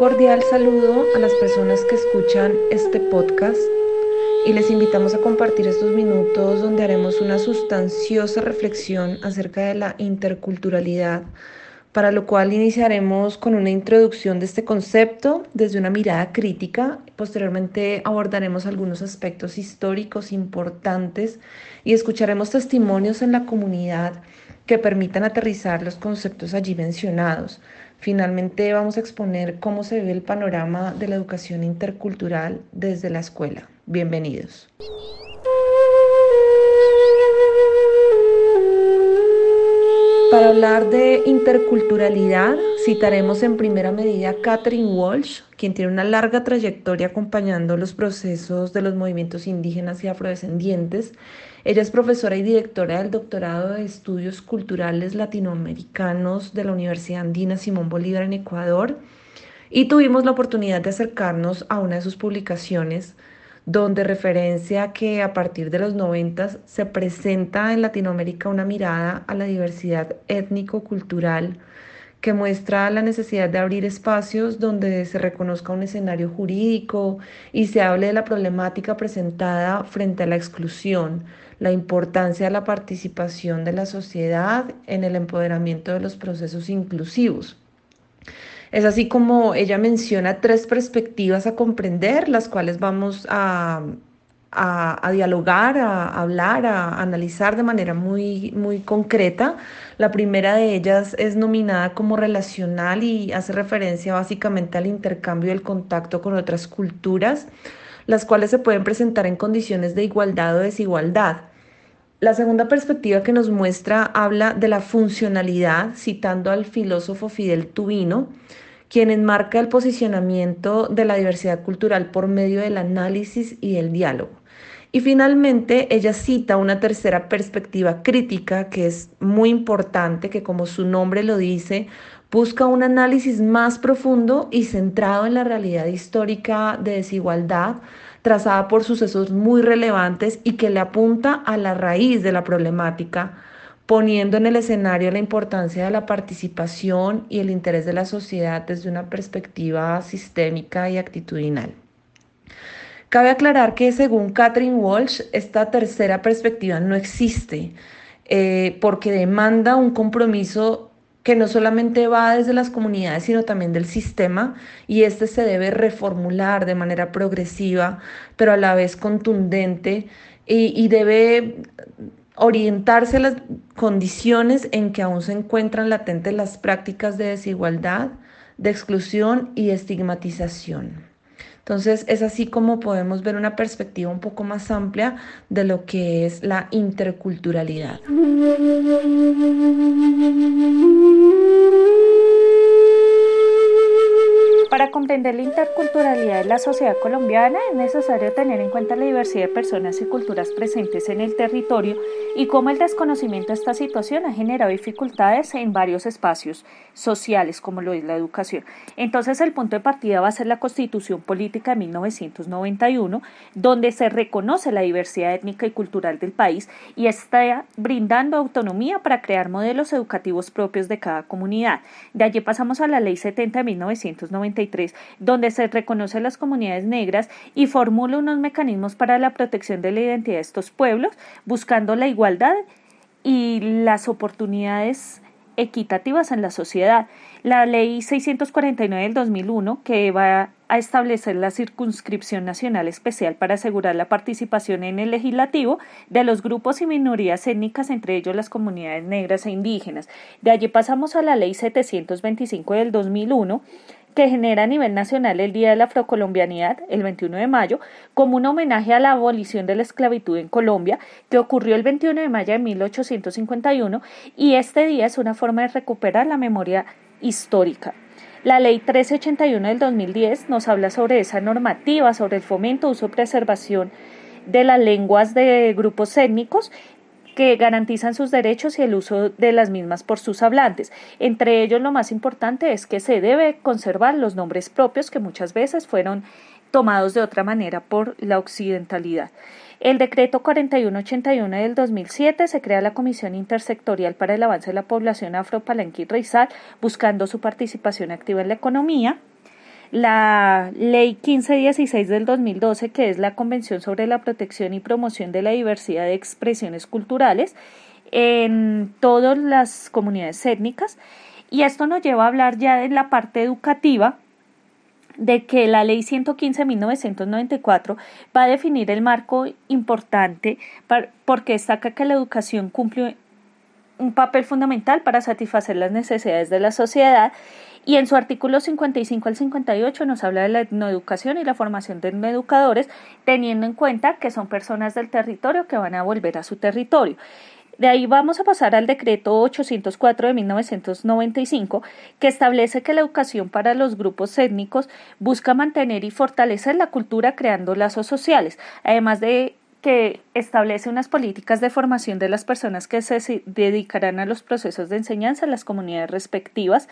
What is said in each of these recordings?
cordial saludo a las personas que escuchan este podcast y les invitamos a compartir estos minutos donde haremos una sustanciosa reflexión acerca de la interculturalidad, para lo cual iniciaremos con una introducción de este concepto desde una mirada crítica. Posteriormente abordaremos algunos aspectos históricos importantes y escucharemos testimonios en la comunidad que permitan aterrizar los conceptos allí mencionados. Finalmente vamos a exponer cómo se ve el panorama de la educación intercultural desde la escuela. Bienvenidos. Para hablar de interculturalidad, citaremos en primera medida a Catherine Walsh, quien tiene una larga trayectoria acompañando los procesos de los movimientos indígenas y afrodescendientes. Ella es profesora y directora del doctorado de Estudios Culturales Latinoamericanos de la Universidad Andina Simón Bolívar en Ecuador y tuvimos la oportunidad de acercarnos a una de sus publicaciones donde referencia que a partir de los 90 se presenta en Latinoamérica una mirada a la diversidad étnico-cultural que muestra la necesidad de abrir espacios donde se reconozca un escenario jurídico y se hable de la problemática presentada frente a la exclusión, la importancia de la participación de la sociedad en el empoderamiento de los procesos inclusivos. Es así como ella menciona tres perspectivas a comprender, las cuales vamos a, a, dialogar, a, hablar, a analizar de manera muy, muy concreta. La primera de ellas es nominada como relacional y hace referencia básicamente al intercambio y el contacto con otras culturas, las cuales se pueden presentar en condiciones de igualdad o desigualdad. La segunda perspectiva que nos muestra habla de la funcionalidad, citando al filósofo Fidel Tubino, quien enmarca el posicionamiento de la diversidad cultural por medio del análisis y el diálogo. Y finalmente, ella cita una tercera perspectiva crítica que es muy importante, que como su nombre lo dice, busca un análisis más profundo y centrado en la realidad histórica de desigualdad trazada por sucesos muy relevantes y que le apunta a la raíz de la problemática poniendo en el escenario la importancia de la participación y el interés de la sociedad desde una perspectiva sistémica y actitudinal. Cabe aclarar que según Catherine Walsh, esta tercera perspectiva no existe eh, porque demanda un compromiso que no solamente va desde las comunidades, sino también del sistema, y este se debe reformular de manera progresiva, pero a la vez contundente, y, debe orientarse a las condiciones en que aún se encuentran latentes las prácticas de desigualdad, de exclusión y estigmatización. Entonces es así como podemos ver una perspectiva un poco más amplia de lo que es la interculturalidad. Comprender la interculturalidad de la sociedad colombiana es necesario tener en cuenta la diversidad de personas y culturas presentes en el territorio y cómo el desconocimiento de esta situación ha generado dificultades en varios espacios sociales como lo es la educación. Entonces el punto de partida va a ser la Constitución Política de 1991, donde se reconoce la diversidad étnica y cultural del país y está brindando autonomía para crear modelos educativos propios de cada comunidad. De allí pasamos a la Ley 70 de 1993 donde se reconoce a las comunidades negras y formula unos mecanismos para la protección de la identidad de estos pueblos, buscando la igualdad y las oportunidades equitativas en la sociedad. La ley 649 del 2001, que va a establecer la circunscripción nacional especial para asegurar la participación en el legislativo de los grupos y minorías étnicas, entre ellos las comunidades negras e indígenas. De allí pasamos a la ley 725 del 2001, que genera a nivel nacional el Día de la Afrocolombianidad, el 21 de mayo, como un homenaje a la abolición de la esclavitud en Colombia, que ocurrió el 21 de mayo de 1851, y este día es una forma de recuperar la memoria histórica. La Ley 1381 del 2010 nos habla sobre esa normativa, sobre el fomento, uso y preservación de las lenguas de grupos étnicos que garantizan sus derechos y el uso de las mismas por sus hablantes. Entre ellos lo más importante es que se debe conservar los nombres propios que muchas veces fueron tomados de otra manera por la occidentalidad. El decreto 4181 del 2007 se crea la Comisión Intersectorial para el Avance de la Población Raizal, buscando su participación activa en la economía. La Ley 1516 del 2012, que es la Convención sobre la Protección y Promoción de la Diversidad de Expresiones Culturales en todas las comunidades étnicas. Y esto nos lleva a hablar ya de la parte educativa, de que la ley 115.994 va a definir el marco importante porque destaca que la educación cumple un papel fundamental para satisfacer las necesidades de la sociedad y en su artículo 55 al 58 nos habla de la etnoeducación y la formación de etnoeducadores, teniendo en cuenta que son personas del territorio que van a volver a su territorio. De ahí vamos a pasar al decreto 804 de 1995, que establece que la educación para los grupos étnicos busca mantener y fortalecer la cultura creando lazos sociales, además de que establece unas políticas de formación de las personas que se dedicarán a los procesos de enseñanza en las comunidades respectivas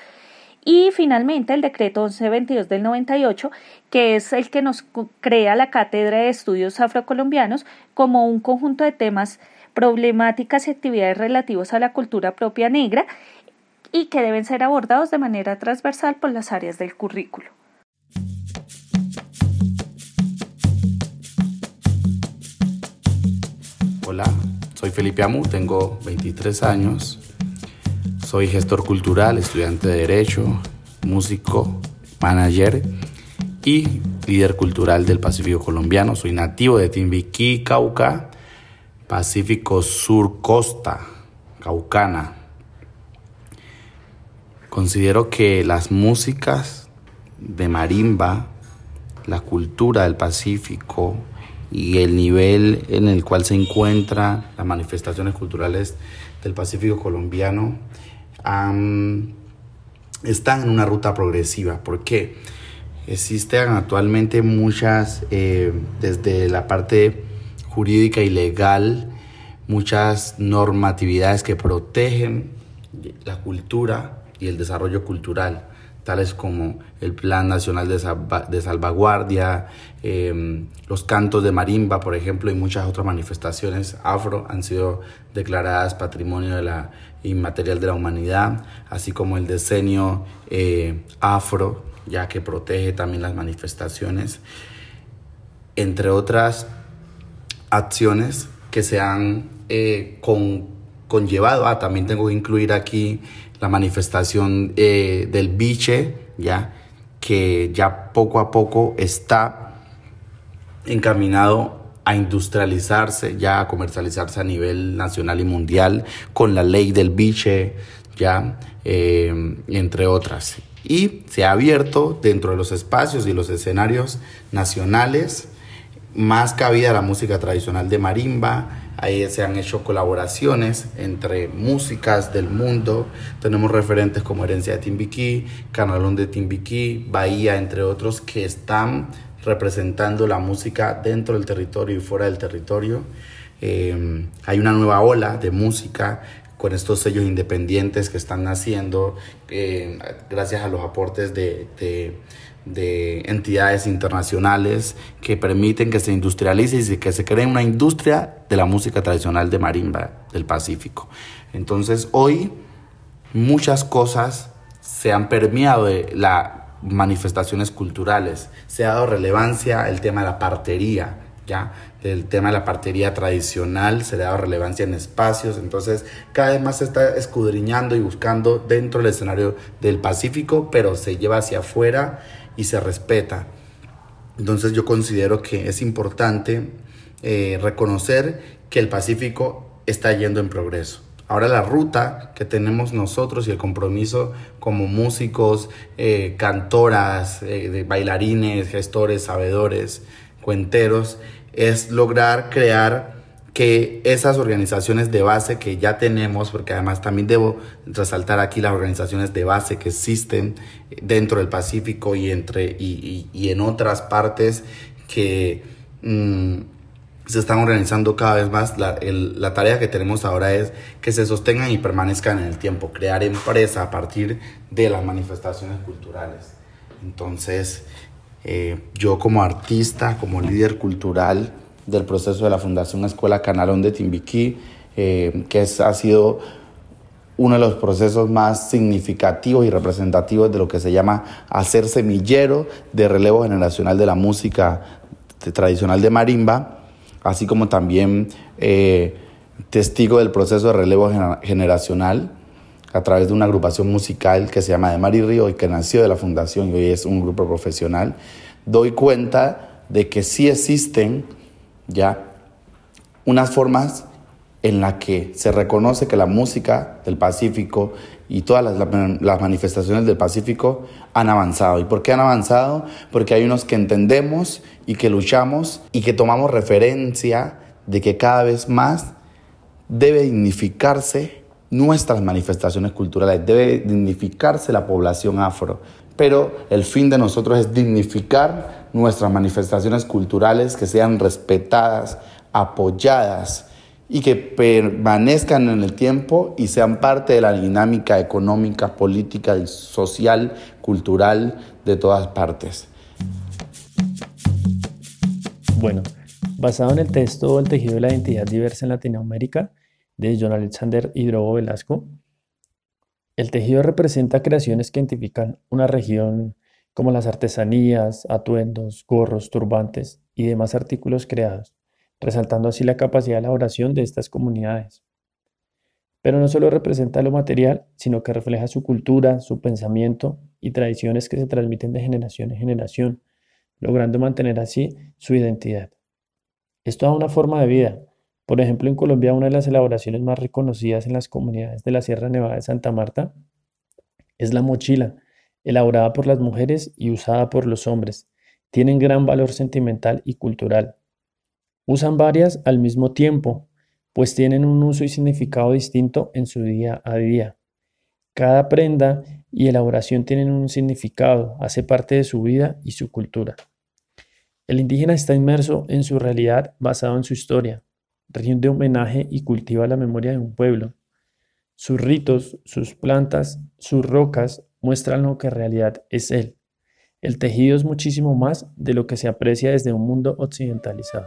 y finalmente el decreto 1122 del 98, que es el que nos crea la Cátedra de Estudios Afrocolombianos como un conjunto de temas, problemáticas y actividades relativos a la cultura propia negra y que deben ser abordados de manera transversal por las áreas del currículo. Hola, soy Felipe Amu, tengo 23 años, soy gestor cultural, estudiante de Derecho, músico, manager y líder cultural del Pacífico colombiano. Soy nativo de Timbiquí, Cauca, Pacífico Sur Costa, Caucana. Considero que las músicas de marimba, la cultura del Pacífico y el nivel en el cual se encuentran las manifestaciones culturales del Pacífico colombiano están en una ruta progresiva. ¿Por qué? Existen actualmente muchas, eh, desde la parte jurídica y legal, muchas normatividades que protegen la cultura y el desarrollo cultural, tales como el Plan Nacional de, Salvaguardia, em, los cantos de marimba, por ejemplo, y muchas otras manifestaciones afro han sido declaradas Patrimonio de la inmaterial de la humanidad, así como el diseño eh, afro, ya que protege también las manifestaciones, entre otras acciones que se han eh, conllevado. Ah, también tengo que incluir aquí la manifestación eh, del biche, ya que ya poco a poco está encaminado a industrializarse, ya a comercializarse a nivel nacional y mundial con la ley del biche, ya, eh, entre otras. Y se ha abierto dentro de los espacios y los escenarios nacionales más cabida a la música tradicional de marimba. Ahí se han hecho colaboraciones entre músicas del mundo. Tenemos referentes como Herencia de Timbiquí, Canalón de Timbiquí, Bahía, entre otros, que están representando la música dentro del territorio y fuera del territorio. Eh, hay una nueva ola de música con estos sellos independientes que están naciendo eh, gracias a los aportes de, de, entidades internacionales que permiten que se industrialice y que se cree una industria de la música tradicional de marimba del Pacífico. Entonces hoy muchas cosas se han permeado de la manifestaciones culturales. Se ha dado relevancia el tema de la partería, ¿ya? El tema de la partería tradicional se le ha dado relevancia en espacios, entonces cada vez más se está escudriñando y buscando dentro del escenario del Pacífico, pero se lleva hacia afuera y se respeta. Entonces yo considero que es importante eh, reconocer que el Pacífico está yendo en progreso. Ahora la ruta que tenemos nosotros y el compromiso como músicos, eh, cantoras, eh, bailarines, gestores, sabedores, cuenteros, es lograr crear que esas organizaciones de base que ya tenemos, porque además también debo resaltar aquí las organizaciones de base que existen dentro del Pacífico y, entre, y, en otras partes que... Mm, se están organizando cada vez más. La, la, tarea que tenemos ahora es que se sostengan y permanezcan en el tiempo, crear empresa a partir de las manifestaciones culturales. Entonces, eh, yo como artista, como líder cultural del proceso de la Fundación Escuela Canalón de Timbiquí, eh, que es, ha sido uno de los procesos más significativos y representativos de lo que se llama hacer semillero de relevo generacional de la música tradicional de marimba, así como también eh, testigo del proceso de relevo generacional a través de una agrupación musical que se llama De Mari Río y que nació de la fundación y hoy es un grupo profesional, doy cuenta de que sí existen ya unas formas en las que se reconoce que la música del Pacífico y todas las, las, manifestaciones del Pacífico han avanzado. ¿Y por qué han avanzado? Porque hay unos que entendemos y que luchamos y que tomamos referencia de que cada vez más debe dignificarse nuestras manifestaciones culturales, debe dignificarse la población afro. Pero el fin de nosotros es dignificar nuestras manifestaciones culturales, que sean respetadas, apoyadas y que permanezcan en el tiempo y sean parte de la dinámica económica, política y social, cultural de todas partes. Bueno, basado en el texto El tejido de la identidad diversa en Latinoamérica de John Alexander Hidrobo Velasco, el tejido representa creaciones que identifican una región como las artesanías, atuendos, gorros, turbantes y demás artículos creados resaltando así la capacidad de elaboración de estas comunidades. Pero no solo representa lo material, sino que refleja su cultura, su pensamiento y tradiciones que se transmiten de generación en generación, logrando mantener así su identidad. Esto da una forma de vida. Por ejemplo, en Colombia una de las elaboraciones más reconocidas en las comunidades de la Sierra Nevada de Santa Marta es la mochila, elaborada por las mujeres y usada por los hombres. Tienen gran valor sentimental y cultural. Usan varias al mismo tiempo, pues tienen un uso y significado distinto en su día a día. Cada prenda y elaboración tienen un significado, hace parte de su vida y su cultura. El indígena está inmerso en su realidad basado en su historia, rinde homenaje y cultiva la memoria de un pueblo. Sus ritos, sus plantas, sus rocas muestran lo que en realidad es él. El tejido es muchísimo más de lo que se aprecia desde un mundo occidentalizado.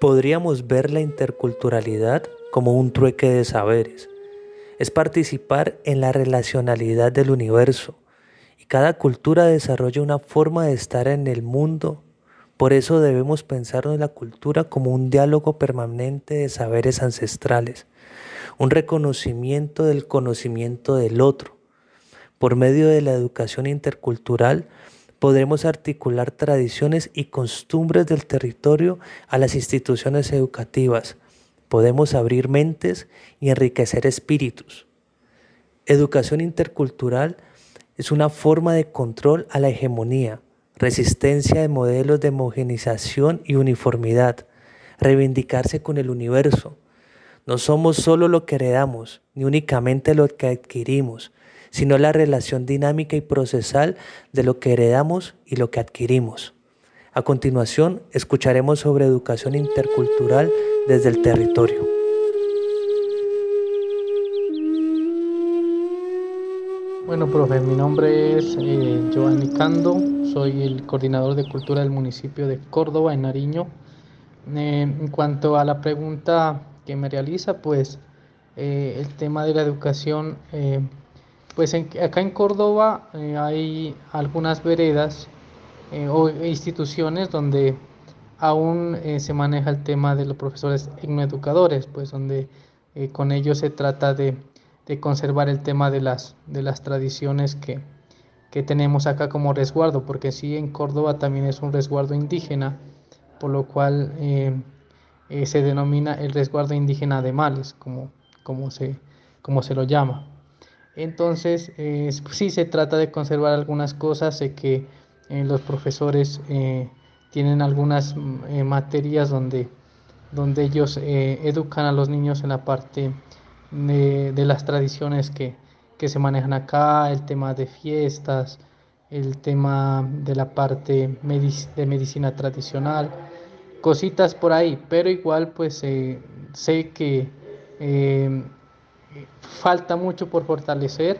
podríamos ver la interculturalidad como un trueque de saberes. Es participar en la relacionalidad del universo y cada cultura desarrolla una forma de estar en el mundo. Por eso debemos pensar en la cultura como un diálogo permanente de saberes ancestrales, un reconocimiento del conocimiento del otro. Por medio de la educación intercultural, podremos articular tradiciones y costumbres del territorio a las instituciones educativas. Podemos abrir mentes y enriquecer espíritus. Educación intercultural es una forma de control a la hegemonía, resistencia de modelos de homogenización y uniformidad, reivindicarse con el universo. No somos solo lo que heredamos, ni únicamente lo que adquirimos, sino la relación dinámica y procesal de lo que heredamos y lo que adquirimos. A continuación, escucharemos sobre educación intercultural desde el territorio. Bueno, profe, mi nombre es eh, Giovanni Cando, soy el coordinador de cultura del municipio de Córdoba, en Nariño. Eh, en cuanto a la pregunta que me realiza, pues eh, el tema de la educación eh, pues acá en Córdoba hay algunas veredas o instituciones donde aún se maneja el tema de los profesores etnoeducadores, pues donde con ellos se trata de, conservar el tema de las, de las tradiciones que, que tenemos acá como resguardo, porque sí en Córdoba también es un resguardo indígena, por lo cual se denomina el resguardo indígena de males, como, como, se, como se lo llama. Entonces, eh, sí se trata de conservar algunas cosas, sé que eh, los profesores eh, tienen algunas materias donde, donde ellos educan a los niños en la parte de, las tradiciones que, que, se manejan acá, el tema de fiestas, el tema de la parte de medicina tradicional, cositas por ahí, pero igual pues sé que falta mucho por fortalecer.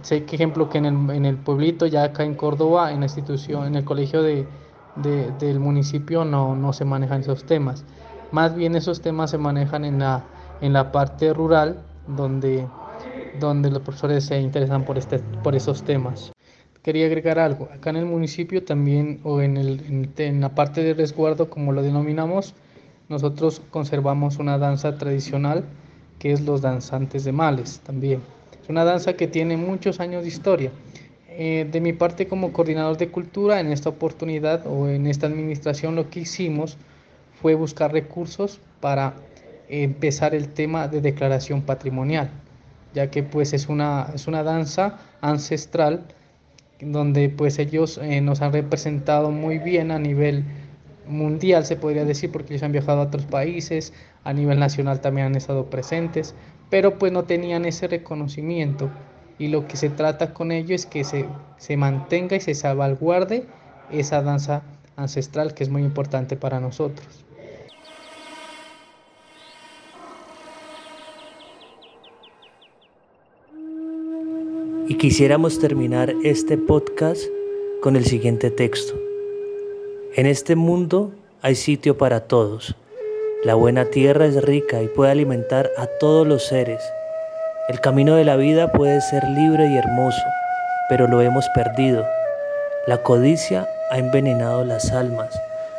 Sé que ejemplo que en el, en el pueblito, ya acá en Córdoba, en la institución, en el colegio de, del municipio no, no se manejan esos temas. Más bien esos temas se manejan en la, en la parte rural, donde, donde los profesores se interesan por, este, por esos temas. Quería agregar algo, acá en el municipio también, o en, el, en la parte de resguardo, como lo denominamos, nosotros conservamos una danza tradicional que es los danzantes de males también. Es una danza que tiene muchos años de historia. Eh, de mi parte como coordinador de cultura, en esta oportunidad o en esta administración lo que hicimos fue buscar recursos para empezar el tema de declaración patrimonial, ya que pues es una, es una danza ancestral donde pues ellos eh, nos han representado muy bien a nivel mundial se podría decir porque ellos han viajado a otros países, a nivel nacional también han estado presentes, pero pues no tenían ese reconocimiento y lo que se trata con ello es que se, se mantenga y se salvaguarde esa danza ancestral que es muy importante para nosotros. Y quisiéramos terminar este podcast con el siguiente texto. En este mundo hay sitio para todos. La buena tierra es rica y puede alimentar a todos los seres. El camino de la vida puede ser libre y hermoso, pero lo hemos perdido. La codicia ha envenenado las almas,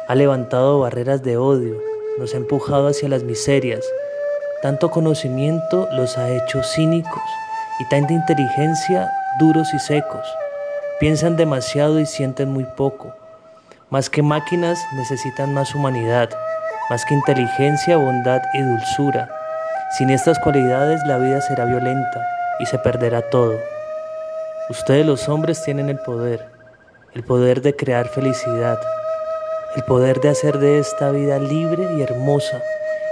ha levantado barreras de odio, nos ha empujado hacia las miserias. Tanto conocimiento los ha hecho cínicos y tanta inteligencia duros y secos. Piensan demasiado y sienten muy poco. Más que máquinas necesitan más humanidad, más que inteligencia, bondad y dulzura. Sin estas cualidades la vida será violenta y se perderá todo. Ustedes los hombres tienen el poder, el poder de crear felicidad, el poder de hacer de esta vida libre y hermosa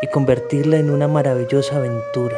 y convertirla en una maravillosa aventura.